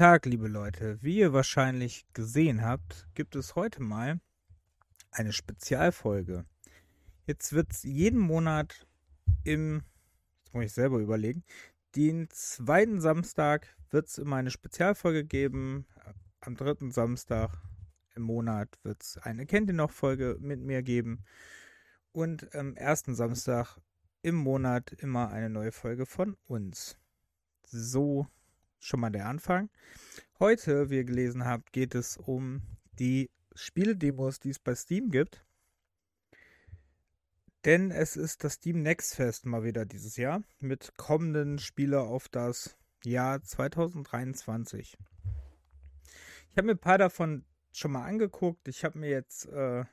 Tag, liebe Leute. Wie ihr wahrscheinlich gesehen habt, gibt es heute mal eine Spezialfolge. Jetzt wird es jeden Monat im, jetzt muss ich selber überlegen, den zweiten Samstag wird es immer eine Spezialfolge geben. Am dritten Samstag im Monat wird es eine Kennt ihr noch Folge mit mir geben. Und am ersten Samstag im Monat immer eine neue Folge von uns. So schon mal der Anfang. Heute, wie ihr gelesen habt, geht es um die Spieledemos, die es bei Steam gibt. Denn es ist das Steam Next Fest mal wieder dieses Jahr mit kommenden Spiele auf das Jahr 2023. Ich habe mir ein paar davon schon mal angeguckt. Ich habe mir jetzt äh,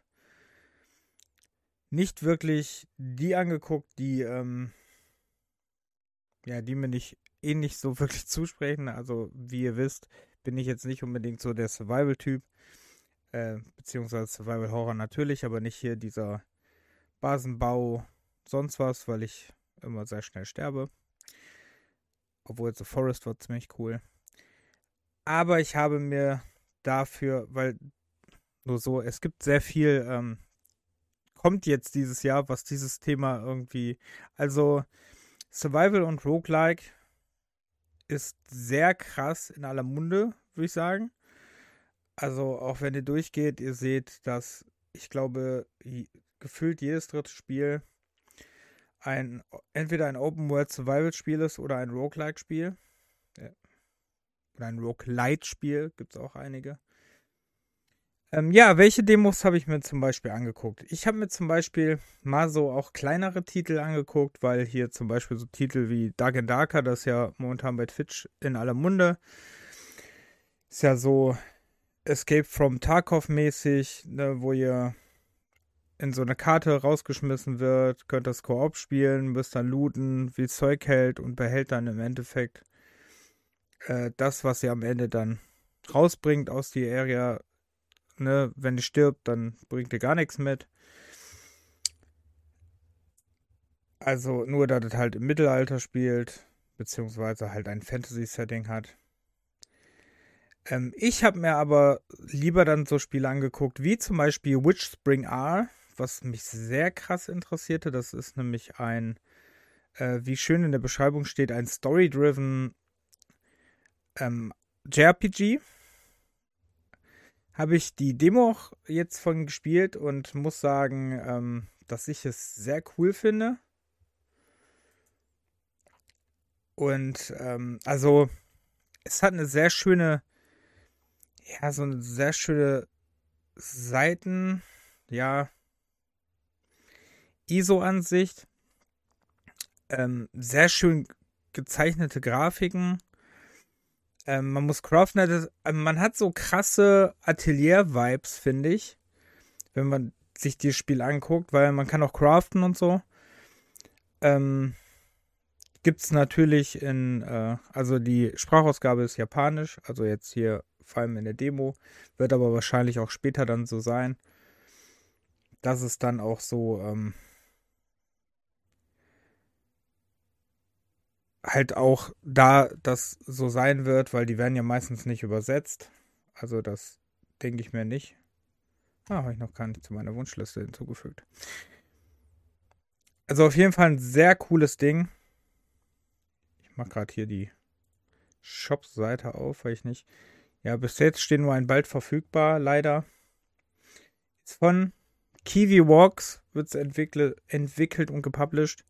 nicht wirklich die angeguckt, die ähm, ja, die mir nicht eh nicht so wirklich zusprechen. Also, wie ihr wisst, bin ich jetzt nicht unbedingt so der Survival-Typ. Äh, beziehungsweise Survival-Horror natürlich, aber nicht hier dieser Basenbau, sonst was, weil ich immer sehr schnell sterbe. Obwohl The Forest war ziemlich cool. Aber ich habe mir dafür, weil nur so, es gibt sehr viel, ähm, kommt jetzt dieses Jahr, was dieses Thema irgendwie, also Survival und Roguelike ist sehr krass in aller Munde, würde ich sagen. Also auch wenn ihr durchgeht, ihr seht, dass ich glaube, gefühlt jedes dritte Spiel ein entweder ein Open World Survival Spiel ist oder ein Roguelike Spiel. Oder ein Roguelite Spiel, gibt es auch einige. Ähm, ja, welche Demos habe ich mir zum Beispiel angeguckt? Ich habe mir zum Beispiel mal so auch kleinere Titel angeguckt, weil hier zum Beispiel so Titel wie Dark and Darker, das ist ja momentan bei Twitch in aller Munde, ist ja so Escape from Tarkov mäßig, ne, wo ihr in so eine Karte rausgeschmissen wird, könnt das Koop spielen, müsst dann looten, wie Zeug hält und behält dann im Endeffekt äh, das, was ihr am Ende dann rausbringt aus die Area ne, wenn ihr stirbt, dann bringt ihr gar nichts mit. Also nur, dass es halt im Mittelalter spielt, beziehungsweise halt ein Fantasy-Setting hat. Ähm, ich habe mir aber lieber dann so Spiele angeguckt, wie zum Beispiel Witch Spring R, was mich sehr krass interessierte. Das ist nämlich ein, äh, wie schön in der Beschreibung steht, ein Story-driven ähm, JRPG habe ich die Demo auch jetzt von gespielt und muss sagen, ähm, dass ich es sehr cool finde. Und ähm, also es hat eine sehr schöne, ja, so eine sehr schöne Seiten, ja, ISO-Ansicht. Ähm, sehr schön gezeichnete Grafiken. Ähm, man muss craften, das, ähm, man hat so krasse Atelier-Vibes, finde ich, wenn man sich das Spiel anguckt, weil man kann auch craften und so. Ähm, gibt es natürlich in, äh, also die Sprachausgabe ist japanisch, also jetzt hier vor allem in der Demo, wird aber wahrscheinlich auch später dann so sein, dass es dann auch so, ähm, halt auch da das so sein wird, weil die werden ja meistens nicht übersetzt. Also das denke ich mir nicht. Ah, habe ich noch gar nicht zu meiner Wunschliste hinzugefügt. Also auf jeden Fall ein sehr cooles Ding. Ich mache gerade hier die Shop-Seite auf, weil ich nicht. Ja, bis jetzt stehen nur ein bald verfügbar, leider. Ist von Kiwi Walks wird es entwickelt und gepublished.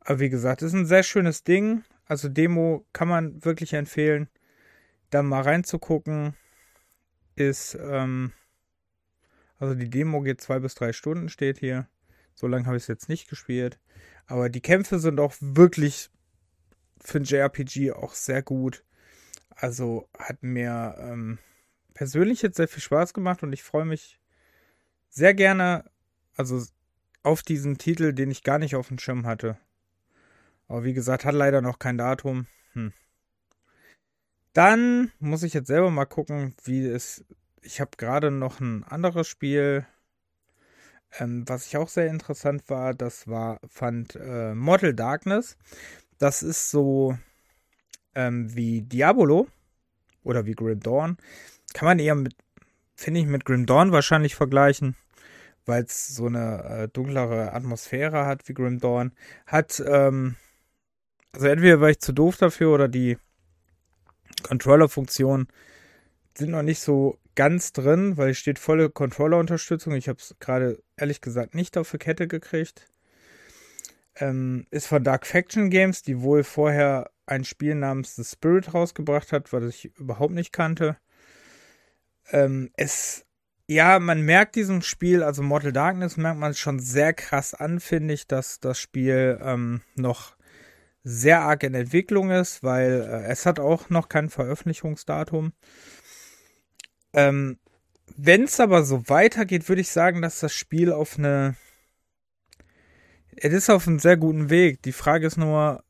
Aber wie gesagt, ist ein sehr schönes Ding. Also Demo kann man wirklich empfehlen, da mal reinzugucken. Ist, ähm, also die Demo geht zwei bis drei Stunden, steht hier. So lange habe ich es jetzt nicht gespielt. Aber die Kämpfe sind auch wirklich für ein JRPG auch sehr gut. Also hat mir ähm, persönlich jetzt sehr viel Spaß gemacht und ich freue mich sehr gerne, also auf diesen Titel, den ich gar nicht auf dem Schirm hatte. Aber wie gesagt, hat leider noch kein Datum. Hm. Dann muss ich jetzt selber mal gucken, wie es. Ich habe gerade noch ein anderes Spiel, ähm, was ich auch sehr interessant war. Das war, fand äh, Mortal Darkness. Das ist so ähm, wie Diabolo. oder wie Grim Dawn. Kann man eher mit, finde ich, mit Grim Dawn wahrscheinlich vergleichen, weil es so eine äh, dunklere Atmosphäre hat wie Grim Dawn. Hat, ähm, also entweder war ich zu doof dafür oder die Controller-Funktionen sind noch nicht so ganz drin, weil es steht volle Controller-Unterstützung. Ich habe es gerade ehrlich gesagt nicht auf die Kette gekriegt. Ähm, ist von Dark Faction Games, die wohl vorher ein Spiel namens The Spirit rausgebracht hat, was ich überhaupt nicht kannte. Ähm, es, ja, man merkt diesem Spiel, also Mortal Darkness merkt man schon sehr krass an, finde ich, dass das Spiel ähm, noch sehr arg in Entwicklung ist, weil äh, es hat auch noch kein Veröffentlichungsdatum. Ähm, Wenn es aber so weitergeht, würde ich sagen, dass das Spiel auf eine. Es ist auf einem sehr guten Weg. Die Frage ist nur,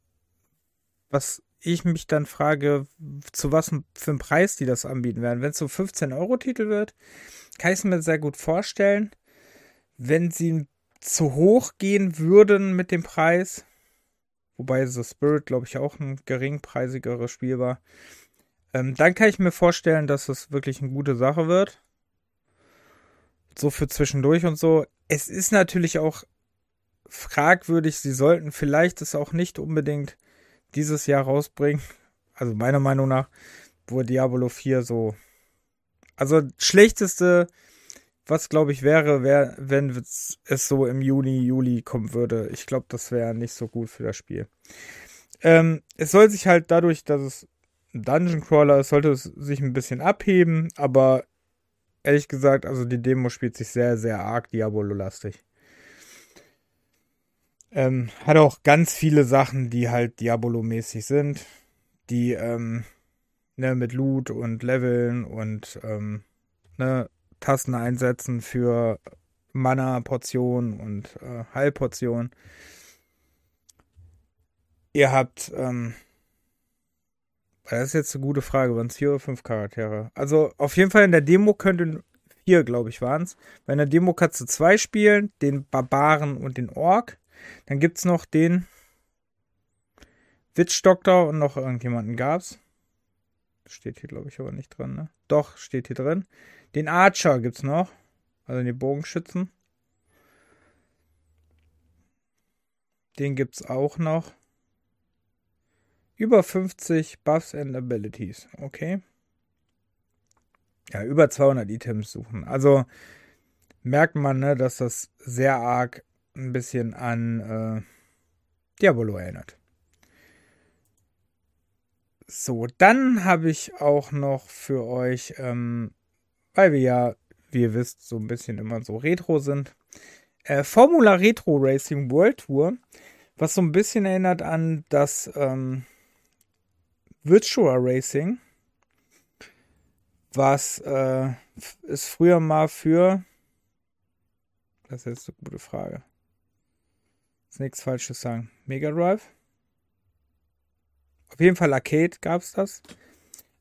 was ich mich dann frage, zu was für einem Preis die das anbieten werden. Wenn es so 15-Euro-Titel wird, kann ich es mir sehr gut vorstellen. Wenn sie zu hoch gehen würden mit dem Preis, wobei The Spirit, glaube ich, auch ein geringpreisigeres Spiel war, ähm, dann kann ich mir vorstellen, dass es wirklich eine gute Sache wird. So für zwischendurch und so. Es ist natürlich auch fragwürdig, sie sollten vielleicht es auch nicht unbedingt dieses Jahr rausbringen. Also meiner Meinung nach, wo Diablo 4 so. Also schlechteste, was glaube ich wäre, wär, wenn es so im Juni, Juli kommen würde. Ich glaube, das wäre nicht so gut für das Spiel. Ähm, es soll sich halt dadurch, dass es Dungeon Crawler sollte es sich ein bisschen abheben, aber ehrlich gesagt, also die Demo spielt sich sehr, sehr arg Diabolo-lastig. Ähm, hat auch ganz viele Sachen, die halt Diabolo-mäßig sind, die ähm, ne, mit Loot und Leveln und ähm, ne, Tasten einsetzen für Mana-Portionen und äh, Heilportionen. Ihr habt ähm, das ist jetzt eine gute Frage. Waren es vier oder fünf Charaktere? Also auf jeden Fall in der Demo könnten vier, glaube ich, waren es. Bei einer Demo kannst du zwei spielen, den Barbaren und den Ork. Dann gibt es noch den Witch-Doktor und noch irgendjemanden gab's. Steht hier, glaube ich, aber nicht drin, ne? Doch, steht hier drin. Den Archer gibt's noch. Also den Bogenschützen. Den gibt's auch noch. Über 50 Buffs and Abilities. Okay. Ja, über 200 Items suchen. Also merkt man, ne, dass das sehr arg ein bisschen an äh, Diabolo erinnert. So, dann habe ich auch noch für euch, ähm, weil wir ja, wie ihr wisst, so ein bisschen immer so retro sind, äh, Formula Retro Racing World Tour, was so ein bisschen erinnert an das ähm, Virtual Racing, was äh, ist früher mal für. Das ist jetzt eine gute Frage. Ist nichts Falsches sagen. Mega Drive? Auf jeden Fall Arcade gab es das.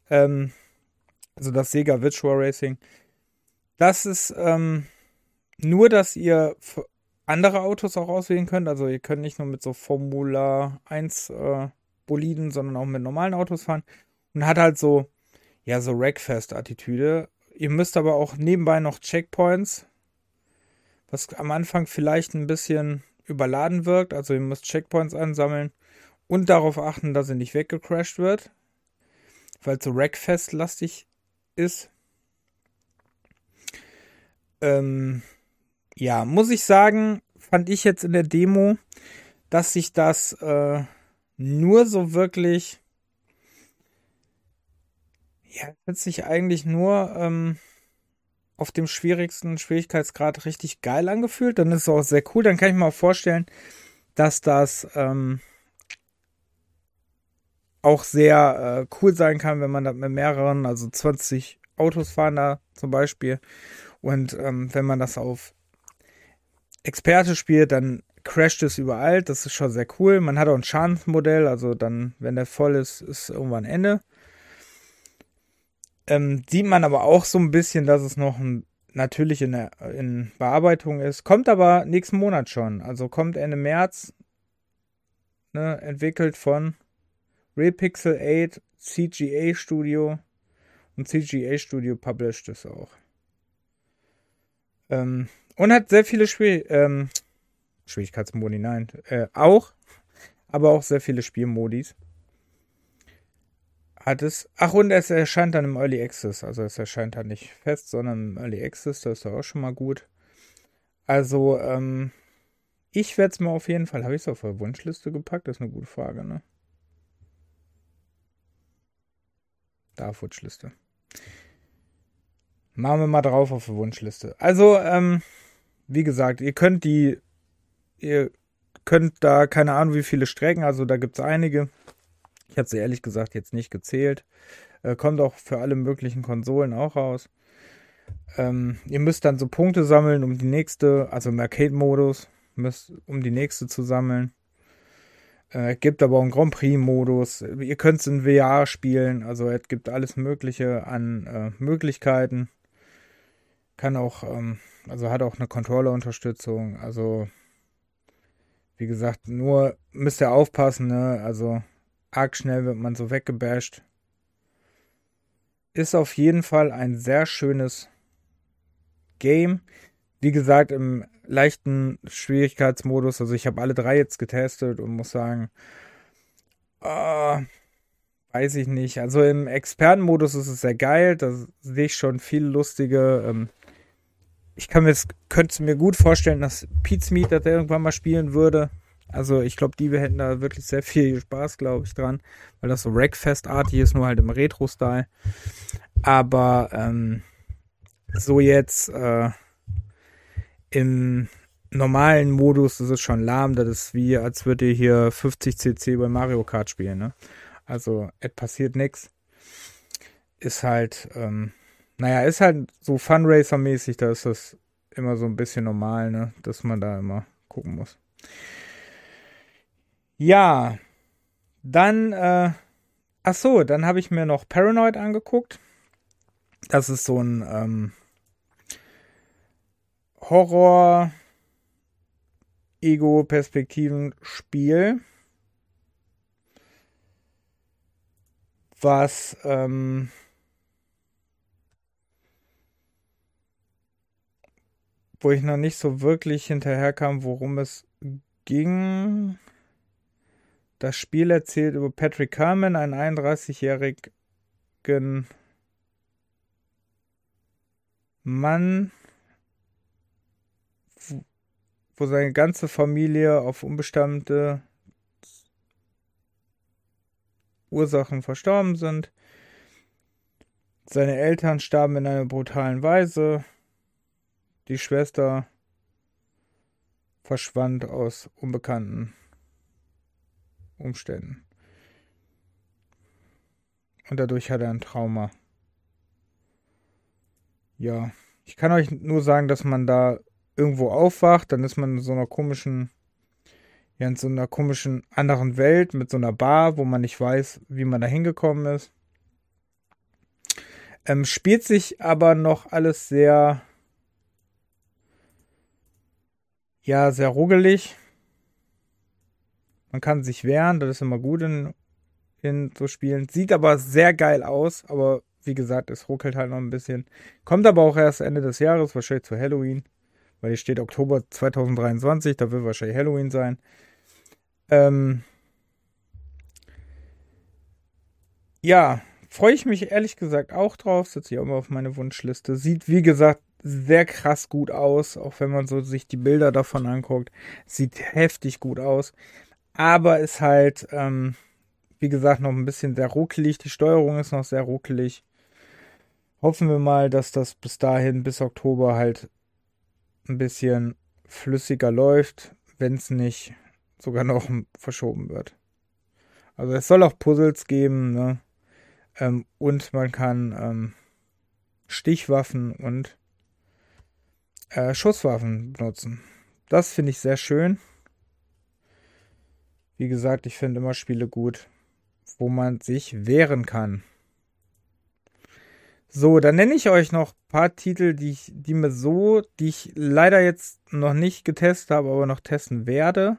Ähm, also das Sega Virtual Racing. Das ist ähm, nur, dass ihr andere Autos auch auswählen könnt. Also ihr könnt nicht nur mit so Formula 1 äh, Boliden, sondern auch mit normalen Autos fahren. Und hat halt so, ja, so Rackfest-Attitüde. Ihr müsst aber auch nebenbei noch Checkpoints, was am Anfang vielleicht ein bisschen überladen wirkt. Also ihr müsst Checkpoints ansammeln und darauf achten, dass ihr nicht weggecrashed wird, weil so Rackfest-lastig ist. Ähm, ja, muss ich sagen, fand ich jetzt in der Demo, dass sich das äh, nur so wirklich. Ja, hat sich eigentlich nur ähm, auf dem schwierigsten Schwierigkeitsgrad richtig geil angefühlt. Dann ist es auch sehr cool. Dann kann ich mir auch vorstellen, dass das ähm, auch sehr äh, cool sein kann, wenn man da mit mehreren, also 20 Autos fahren da zum Beispiel. Und ähm, wenn man das auf Experte spielt, dann crasht es überall. Das ist schon sehr cool. Man hat auch ein Schadensmodell, also dann, wenn der voll ist, ist irgendwann Ende. Ähm, sieht man aber auch so ein bisschen, dass es noch ein, natürlich in, der, in Bearbeitung ist. Kommt aber nächsten Monat schon. Also kommt Ende März. Ne, entwickelt von Real Pixel 8 CGA Studio. Und CGA Studio published es auch. Ähm, und hat sehr viele Spiel, ähm, Schwierigkeitsmodi, nein, äh, auch, aber auch sehr viele Spielmodis. Hat es, ach und es erscheint dann im Early Access, also es erscheint dann nicht fest, sondern im Early Access, das ist auch schon mal gut. Also, ähm, ich werde es mal auf jeden Fall, habe ich es auf der Wunschliste gepackt? Das ist eine gute Frage, ne? Da, Wunschliste. Machen wir mal drauf auf die Wunschliste. Also, ähm, wie gesagt, ihr könnt die, ihr könnt da keine Ahnung, wie viele strecken, also da gibt es einige. Ich habe sie ehrlich gesagt jetzt nicht gezählt. Äh, kommt auch für alle möglichen Konsolen auch raus. Ähm, ihr müsst dann so Punkte sammeln, um die nächste, also im Arcade-Modus, um die nächste zu sammeln. Äh, gibt aber auch einen Grand Prix-Modus. Ihr könnt es in VR spielen, also es gibt alles Mögliche an äh, Möglichkeiten. Kann auch, ähm, also hat auch eine Controller-Unterstützung. Also, wie gesagt, nur müsst ihr aufpassen, ne? Also, arg schnell wird man so weggebasht. Ist auf jeden Fall ein sehr schönes Game. Wie gesagt, im leichten Schwierigkeitsmodus. Also ich habe alle drei jetzt getestet und muss sagen, äh, weiß ich nicht. Also im Expertenmodus ist es sehr geil. Da sehe ich schon viel lustige. Ähm, ich kann mir könnte mir gut vorstellen, dass Meat das irgendwann mal spielen würde. Also ich glaube, die wir hätten da wirklich sehr viel Spaß, glaube ich, dran, weil das so Wreckfest-artig ist, nur halt im Retro-Style. Aber ähm, so jetzt äh, im normalen Modus ist schon lahm. Das ist wie, als würde ihr hier 50 cc bei Mario Kart spielen. Ne? Also, es passiert nichts. Ist halt, ähm, naja, ist halt so Funracer-mäßig, da ist das immer so ein bisschen normal, ne? dass man da immer gucken muss. Ja, dann, äh, ach so, dann habe ich mir noch Paranoid angeguckt. Das ist so ein, ähm, Horror Ego-Perspektiven-Spiel, was ähm, wo ich noch nicht so wirklich hinterherkam, worum es ging. Das Spiel erzählt über Patrick Carmen, einen 31-jährigen Mann, wo seine ganze Familie auf unbestimmte Ursachen verstorben sind. Seine Eltern starben in einer brutalen Weise. Die Schwester verschwand aus unbekannten Umständen. Und dadurch hat er ein Trauma. Ja, ich kann euch nur sagen, dass man da irgendwo aufwacht, dann ist man in so einer komischen, ja, in so einer komischen anderen Welt mit so einer Bar, wo man nicht weiß, wie man da hingekommen ist. Ähm, spielt sich aber noch alles sehr, ja, sehr ruggelig. Man kann sich wehren, das ist immer gut in, in so Spielen. Sieht aber sehr geil aus, aber wie gesagt, es ruckelt halt noch ein bisschen. Kommt aber auch erst Ende des Jahres, wahrscheinlich zu Halloween weil hier steht Oktober 2023, da wird wahrscheinlich Halloween sein. Ähm, ja, freue ich mich ehrlich gesagt auch drauf. Setze ich auch mal auf meine Wunschliste. Sieht, wie gesagt, sehr krass gut aus, auch wenn man so sich die Bilder davon anguckt. Sieht heftig gut aus. Aber ist halt, ähm, wie gesagt, noch ein bisschen sehr ruckelig. Die Steuerung ist noch sehr ruckelig. Hoffen wir mal, dass das bis dahin, bis Oktober halt ein bisschen flüssiger läuft, wenn es nicht sogar noch verschoben wird. Also es soll auch Puzzles geben, ne? Ähm, und man kann ähm, Stichwaffen und äh, Schusswaffen benutzen. Das finde ich sehr schön. Wie gesagt, ich finde immer Spiele gut, wo man sich wehren kann. So, dann nenne ich euch noch ein paar Titel, die ich, die mir so, die ich leider jetzt noch nicht getestet habe, aber noch testen werde.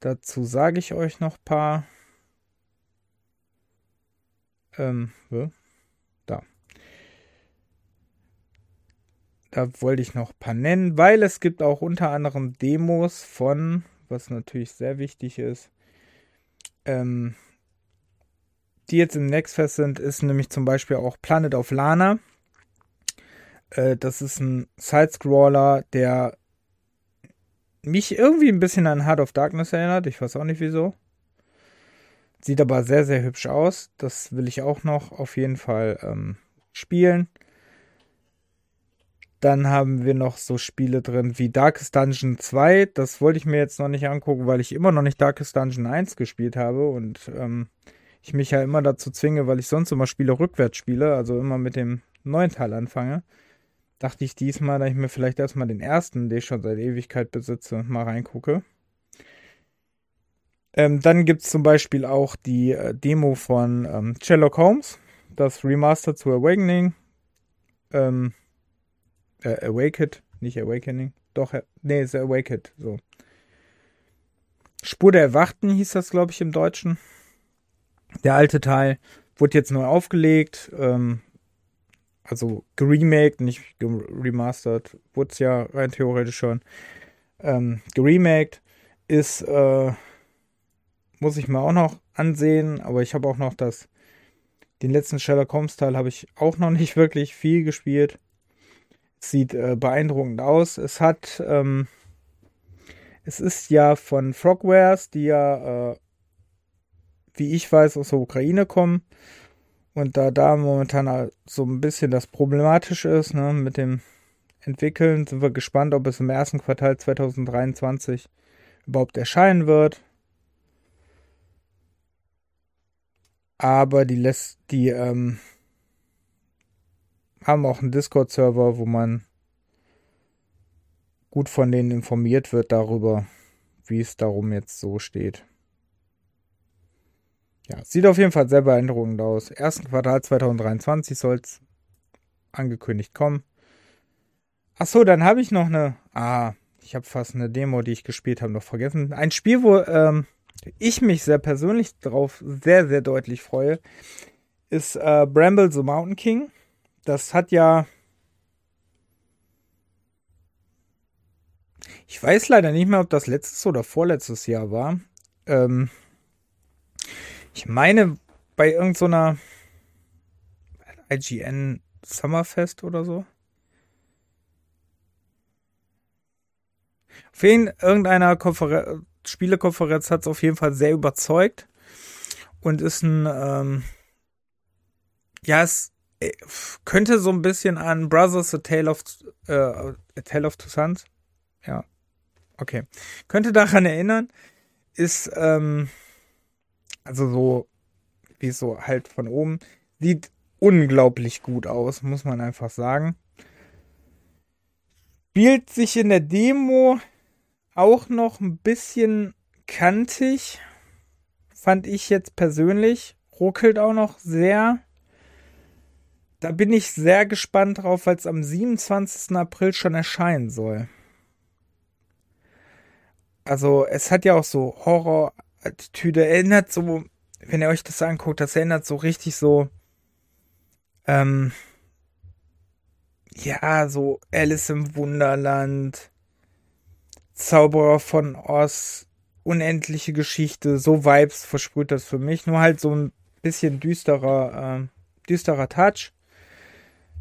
Dazu sage ich euch noch ein paar. Ähm, da. Da wollte ich noch ein paar nennen, weil es gibt auch unter anderem Demos von, was natürlich sehr wichtig ist, ähm, die jetzt im Nextfest sind, ist nämlich zum Beispiel auch Planet of Lana. Äh, das ist ein Sidescroller, der mich irgendwie ein bisschen an Heart of Darkness erinnert. Ich weiß auch nicht wieso. Sieht aber sehr, sehr hübsch aus. Das will ich auch noch auf jeden Fall ähm, spielen. Dann haben wir noch so Spiele drin wie Darkest Dungeon 2. Das wollte ich mir jetzt noch nicht angucken, weil ich immer noch nicht Darkest Dungeon 1 gespielt habe und ähm, ich mich ja immer dazu zwinge, weil ich sonst immer Spiele rückwärts spiele, also immer mit dem neuen Teil anfange. Dachte ich diesmal, da ich mir vielleicht erstmal den ersten, den ich schon seit Ewigkeit besitze, mal reingucke. Ähm, dann gibt es zum Beispiel auch die äh, Demo von ähm, Sherlock Holmes, das Remaster zu Awakening. Ähm, äh, Awaked, nicht Awakening. Doch, äh, nee, ist Awaked, so. Spur der Erwachten hieß das, glaube ich, im Deutschen. Der alte Teil wurde jetzt neu aufgelegt, ähm, also geremaked, nicht geremastert, wurde es ja rein theoretisch schon. Ähm, geremaked ist, äh, muss ich mir auch noch ansehen, aber ich habe auch noch das, den letzten Sherlock Holmes Teil habe ich auch noch nicht wirklich viel gespielt. Sieht äh, beeindruckend aus. Es hat, ähm, es ist ja von Frogwares, die ja, äh, wie ich weiß, aus der Ukraine kommen. Und da da momentan so ein bisschen das Problematische ist, ne, mit dem Entwickeln, sind wir gespannt, ob es im ersten Quartal 2023 überhaupt erscheinen wird. Aber die lässt, die, ähm, haben auch einen Discord-Server, wo man gut von denen informiert wird darüber, wie es darum jetzt so steht. Ja, sieht auf jeden Fall sehr beeindruckend aus. Ersten Quartal 2023 soll es angekündigt kommen. Achso, dann habe ich noch eine. Ah, ich habe fast eine Demo, die ich gespielt habe, noch vergessen. Ein Spiel, wo ähm, ich mich sehr persönlich darauf sehr, sehr deutlich freue, ist äh, Bramble the Mountain King das hat ja. Ich weiß leider nicht mehr, ob das letztes oder vorletztes Jahr war. Ähm, ich meine, bei irgendeiner so IGN Summerfest oder so. Auf jeden irgendeiner Konfer Spielekonferenz hat es auf jeden Fall sehr überzeugt und ist ein ähm, ja, es äh, könnte so ein bisschen an Brothers A Tale of äh, A Tale of Two Sons. Ja. Okay. Könnte daran erinnern, ist ähm, also so wie so halt von oben sieht unglaublich gut aus, muss man einfach sagen. Spielt sich in der Demo auch noch ein bisschen kantig, fand ich jetzt persönlich. Ruckelt auch noch sehr. Da bin ich sehr gespannt drauf, weil es am 27. April schon erscheinen soll. Also, es hat ja auch so Horror-Attitüde. Erinnert so, wenn ihr euch das anguckt, das erinnert so richtig so, ähm, ja, so Alice im Wunderland, Zauberer von Oz, unendliche Geschichte, so Vibes versprüht das für mich. Nur halt so ein bisschen düsterer, äh, düsterer Touch.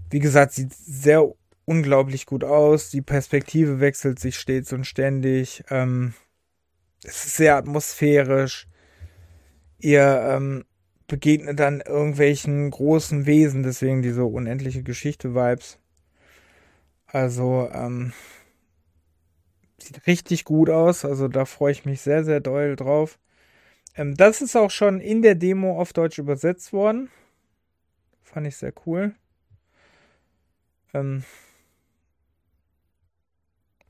Wie gesagt, sieht sehr unglaublich gut aus. Die Perspektive wechselt sich stets und ständig. Ähm, es ist sehr atmosphärisch. Ihr ähm, begegnet dann irgendwelchen großen Wesen, deswegen diese unendliche Geschichte-Vibes. Also, ähm, sieht richtig gut aus. Also, da freue ich mich sehr, sehr doll drauf. Ähm, das ist auch schon in der Demo auf Deutsch übersetzt worden. Fand ich sehr cool. Ähm,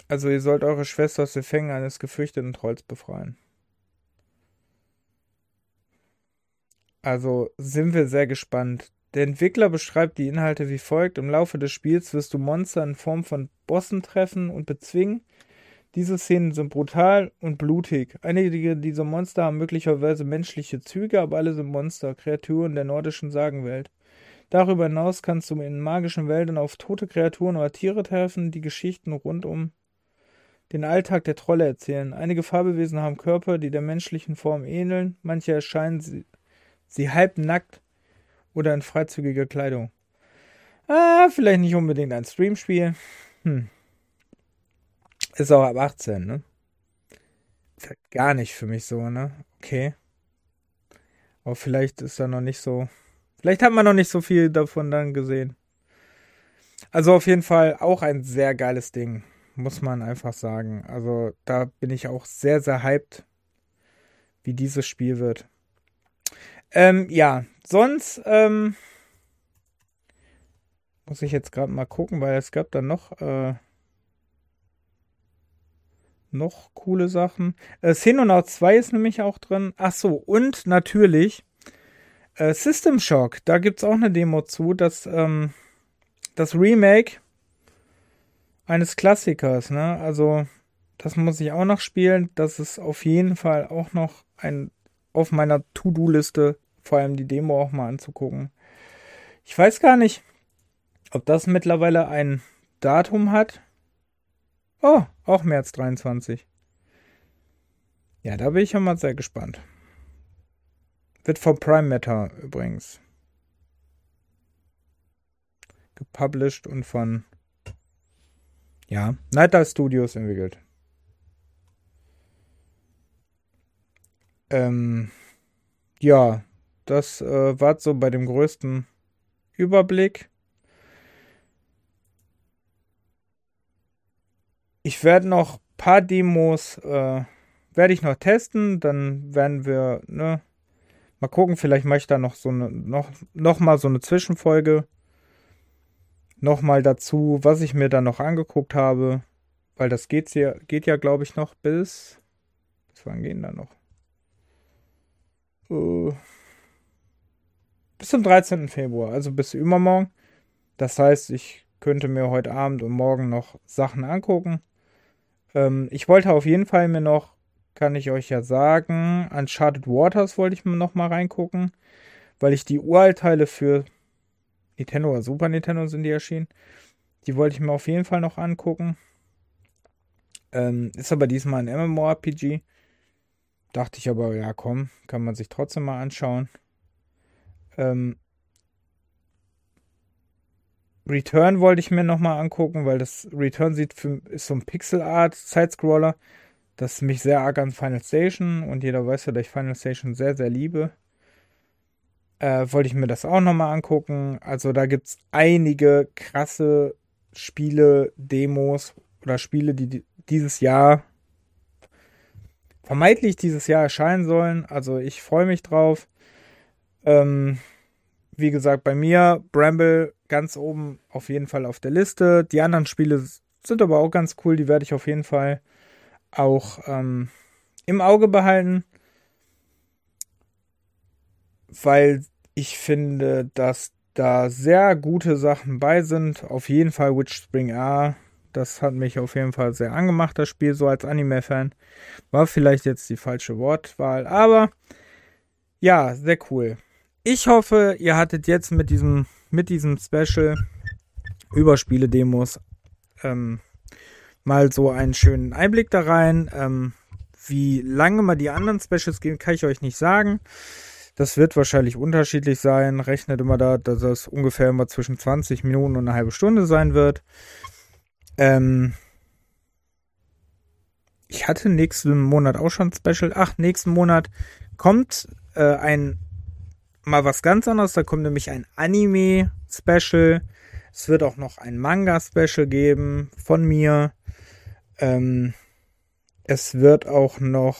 also ihr sollt eure Schwester aus den Fängen eines gefürchteten Trolls befreien. Also sind wir sehr gespannt. Der Entwickler beschreibt die Inhalte wie folgt. Im Laufe des Spiels wirst du Monster in Form von Bossen treffen und bezwingen. Diese Szenen sind brutal und blutig. Einige dieser Monster haben möglicherweise menschliche Züge, aber alle sind Monster, Kreaturen der nordischen Sagenwelt. Darüber hinaus kannst du in magischen Wäldern auf tote Kreaturen oder Tiere treffen, die Geschichten rund um den Alltag der Trolle erzählen. Einige Fabelwesen haben Körper, die der menschlichen Form ähneln. Manche erscheinen sie, sie halb nackt oder in freizügiger Kleidung. Ah, vielleicht nicht unbedingt ein Streamspiel. Hm. Ist auch ab 18, ne? Ist halt gar nicht für mich so, ne? Okay. Aber vielleicht ist da noch nicht so. Vielleicht hat man noch nicht so viel davon dann gesehen. Also auf jeden Fall auch ein sehr geiles Ding muss man einfach sagen. Also da bin ich auch sehr, sehr hyped, wie dieses Spiel wird. Ähm, ja, sonst ähm, muss ich jetzt gerade mal gucken, weil es gab dann noch äh, noch coole Sachen. Äh, Xenonaut 2 ist nämlich auch drin. Ach so, und natürlich äh, System Shock. Da gibt es auch eine Demo zu. Das, ähm, das Remake eines Klassikers, ne? Also, das muss ich auch noch spielen. Das ist auf jeden Fall auch noch ein auf meiner To-Do-Liste, vor allem die Demo auch mal anzugucken. Ich weiß gar nicht, ob das mittlerweile ein Datum hat. Oh, auch März 23. Ja, da bin ich ja mal sehr gespannt. Wird von Prime Matter übrigens. Gepublished und von ja, Night Dive Studios entwickelt. Ähm, ja, das äh, war so bei dem größten Überblick. Ich werde noch ein paar Demos, äh, werde ich noch testen, dann werden wir, ne, mal gucken, vielleicht mache ich da noch so eine, noch, noch mal so eine Zwischenfolge nochmal dazu, was ich mir dann noch angeguckt habe, weil das geht's ja, geht ja, glaube ich, noch bis. Bis wann gehen da noch? Uh, bis zum 13. Februar, also bis übermorgen. Das heißt, ich könnte mir heute Abend und morgen noch Sachen angucken. Ähm, ich wollte auf jeden Fall mir noch, kann ich euch ja sagen, Uncharted Waters wollte ich mir noch mal reingucken, weil ich die Uralteile für Nintendo oder Super Nintendo sind die erschienen. Die wollte ich mir auf jeden Fall noch angucken. Ähm, ist aber diesmal ein MMORPG. Dachte ich aber, ja komm, kann man sich trotzdem mal anschauen. Ähm, Return wollte ich mir nochmal angucken, weil das Return sieht für, ist so ein Pixel Art Sidescroller, das mich sehr arg an Final Station und jeder weiß ja, dass ich Final Station sehr, sehr liebe äh, wollte ich mir das auch nochmal angucken. Also da gibt es einige krasse Spiele, Demos oder Spiele, die dieses Jahr vermeintlich dieses Jahr erscheinen sollen. Also ich freue mich drauf. Ähm, wie gesagt, bei mir Bramble ganz oben auf jeden Fall auf der Liste. Die anderen Spiele sind aber auch ganz cool. Die werde ich auf jeden Fall auch ähm, im Auge behalten weil ich finde, dass da sehr gute Sachen bei sind. Auf jeden Fall Witch Spring A. Das hat mich auf jeden Fall sehr angemacht, das Spiel, so als Anime-Fan. War vielleicht jetzt die falsche Wortwahl, aber ja, sehr cool. Ich hoffe, ihr hattet jetzt mit diesem, mit diesem Special über Spiele-Demos ähm, mal so einen schönen Einblick da rein. Ähm, wie lange mal die anderen Specials gehen, kann ich euch nicht sagen. Das wird wahrscheinlich unterschiedlich sein. Rechnet immer da, dass das ungefähr immer zwischen 20 Minuten und eine halbe Stunde sein wird. Ähm ich hatte nächsten Monat auch schon ein Special. Ach, nächsten Monat kommt äh, ein mal was ganz anderes. Da kommt nämlich ein Anime-Special. Es wird auch noch ein Manga-Special geben von mir. Ähm, es wird auch noch,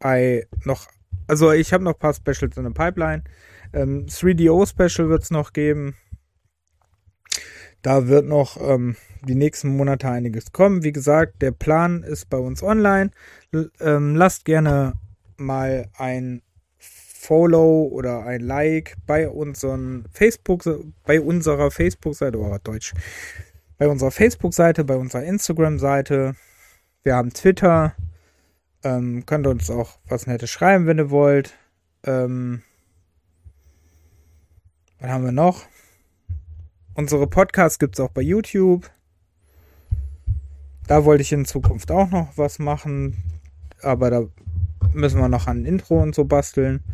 ein, noch also ich habe noch ein paar Specials in der Pipeline. Ähm, 3DO-Special wird es noch geben. Da wird noch ähm, die nächsten Monate einiges kommen. Wie gesagt, der Plan ist bei uns online. L ähm, lasst gerne mal ein Follow oder ein Like bei unseren Facebook, bei unserer Facebook-Seite, oh Deutsch, bei unserer Facebook-Seite, bei unserer Instagram-Seite. Wir haben Twitter, ähm, könnt uns auch was Nettes schreiben, wenn ihr wollt. Ähm, Was haben wir noch? Unsere Podcasts gibt es auch bei YouTube. Da wollte ich in Zukunft auch noch was machen. Aber da müssen wir noch an Intro und so basteln.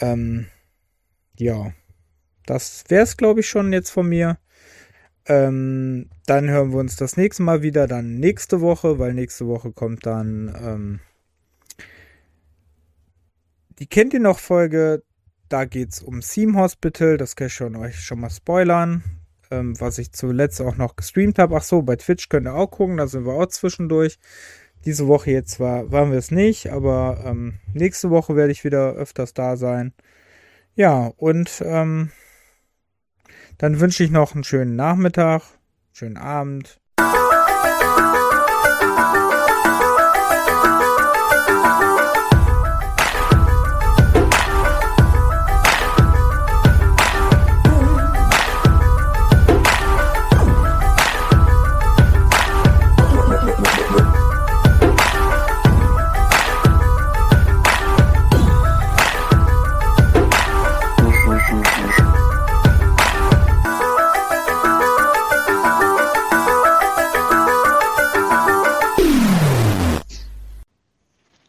Ähm, ja, das wäre es, glaube ich, schon jetzt von mir. Ähm, dann hören wir uns das nächste Mal wieder, dann nächste Woche, weil nächste Woche kommt dann ähm, die kennt ihr noch Folge. Da geht es um Theme Hospital. Das kann ich schon, euch schon mal spoilern. Ähm, was ich zuletzt auch noch gestreamt habe. Ach so, bei Twitch könnt ihr auch gucken. Da sind wir auch zwischendurch. Diese Woche jetzt war, waren wir es nicht, aber ähm, nächste Woche werde ich wieder öfters da sein. Ja, und ähm, dann wünsche ich noch einen schönen Nachmittag, schönen Abend,